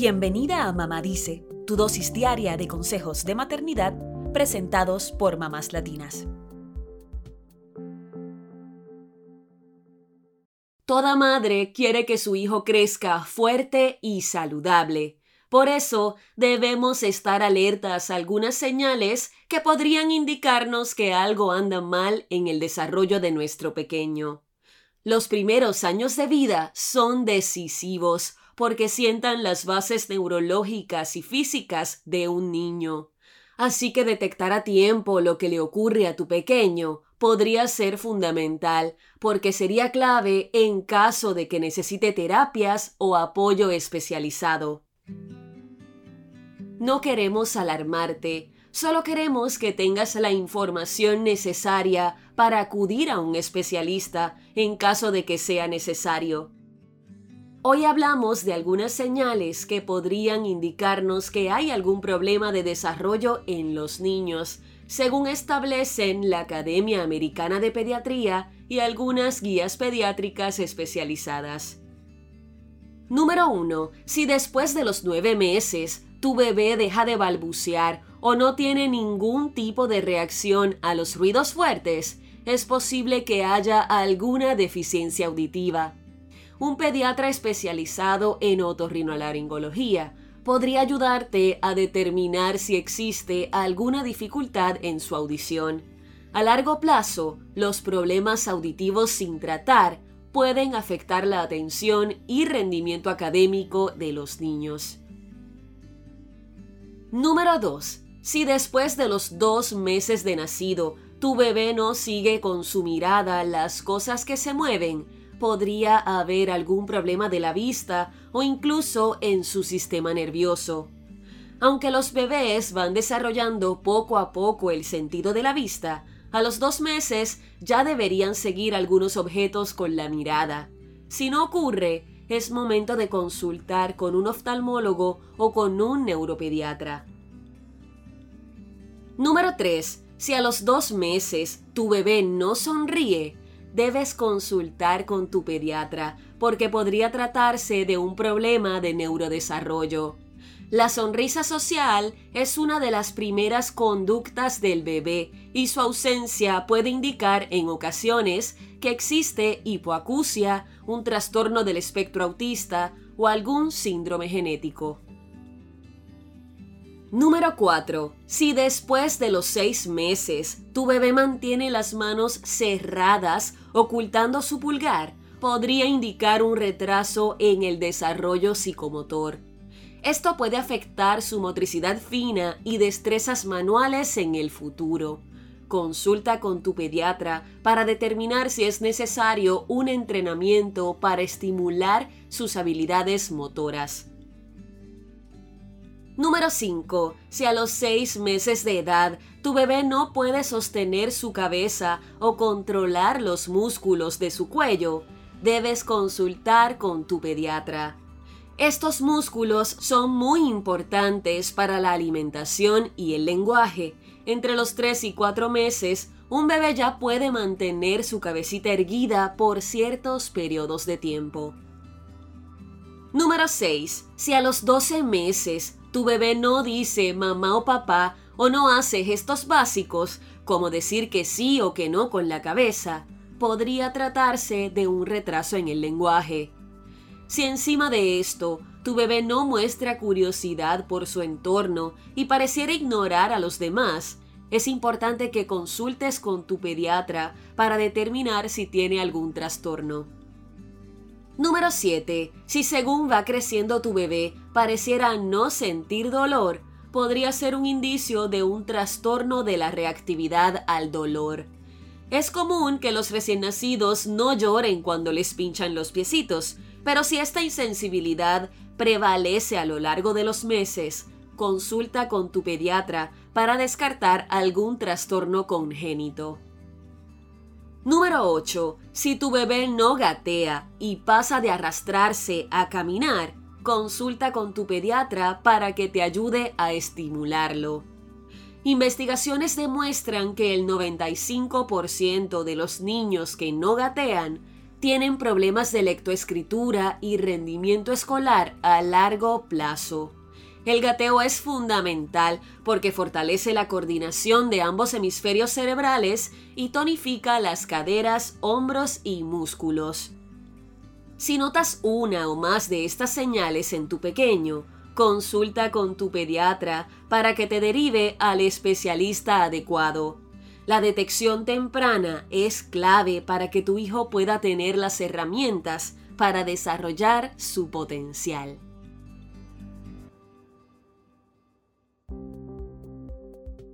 Bienvenida a Mamá Dice, tu dosis diaria de consejos de maternidad presentados por mamás latinas. Toda madre quiere que su hijo crezca fuerte y saludable. Por eso debemos estar alertas a algunas señales que podrían indicarnos que algo anda mal en el desarrollo de nuestro pequeño. Los primeros años de vida son decisivos porque sientan las bases neurológicas y físicas de un niño. Así que detectar a tiempo lo que le ocurre a tu pequeño podría ser fundamental, porque sería clave en caso de que necesite terapias o apoyo especializado. No queremos alarmarte, solo queremos que tengas la información necesaria para acudir a un especialista en caso de que sea necesario. Hoy hablamos de algunas señales que podrían indicarnos que hay algún problema de desarrollo en los niños, según establecen la Academia Americana de Pediatría y algunas guías pediátricas especializadas. Número 1. Si después de los nueve meses tu bebé deja de balbucear o no tiene ningún tipo de reacción a los ruidos fuertes, es posible que haya alguna deficiencia auditiva. Un pediatra especializado en otorrinolaringología podría ayudarte a determinar si existe alguna dificultad en su audición. A largo plazo, los problemas auditivos sin tratar pueden afectar la atención y rendimiento académico de los niños. Número 2. Si después de los dos meses de nacido tu bebé no sigue con su mirada las cosas que se mueven, podría haber algún problema de la vista o incluso en su sistema nervioso. Aunque los bebés van desarrollando poco a poco el sentido de la vista, a los dos meses ya deberían seguir algunos objetos con la mirada. Si no ocurre, es momento de consultar con un oftalmólogo o con un neuropediatra. Número 3. Si a los dos meses tu bebé no sonríe, debes consultar con tu pediatra porque podría tratarse de un problema de neurodesarrollo. La sonrisa social es una de las primeras conductas del bebé y su ausencia puede indicar en ocasiones que existe hipoacusia, un trastorno del espectro autista o algún síndrome genético. Número 4. Si después de los seis meses tu bebé mantiene las manos cerradas ocultando su pulgar, podría indicar un retraso en el desarrollo psicomotor. Esto puede afectar su motricidad fina y destrezas manuales en el futuro. Consulta con tu pediatra para determinar si es necesario un entrenamiento para estimular sus habilidades motoras. Número 5. Si a los 6 meses de edad tu bebé no puede sostener su cabeza o controlar los músculos de su cuello, debes consultar con tu pediatra. Estos músculos son muy importantes para la alimentación y el lenguaje. Entre los 3 y 4 meses, un bebé ya puede mantener su cabecita erguida por ciertos periodos de tiempo. Número 6. Si a los 12 meses tu bebé no dice mamá o papá o no hace gestos básicos, como decir que sí o que no con la cabeza, podría tratarse de un retraso en el lenguaje. Si encima de esto tu bebé no muestra curiosidad por su entorno y pareciera ignorar a los demás, es importante que consultes con tu pediatra para determinar si tiene algún trastorno. Número 7. Si según va creciendo tu bebé pareciera no sentir dolor, podría ser un indicio de un trastorno de la reactividad al dolor. Es común que los recién nacidos no lloren cuando les pinchan los piecitos, pero si esta insensibilidad prevalece a lo largo de los meses, consulta con tu pediatra para descartar algún trastorno congénito. Número 8. Si tu bebé no gatea y pasa de arrastrarse a caminar, consulta con tu pediatra para que te ayude a estimularlo. Investigaciones demuestran que el 95% de los niños que no gatean tienen problemas de lectoescritura y rendimiento escolar a largo plazo. El gateo es fundamental porque fortalece la coordinación de ambos hemisferios cerebrales y tonifica las caderas, hombros y músculos. Si notas una o más de estas señales en tu pequeño, consulta con tu pediatra para que te derive al especialista adecuado. La detección temprana es clave para que tu hijo pueda tener las herramientas para desarrollar su potencial.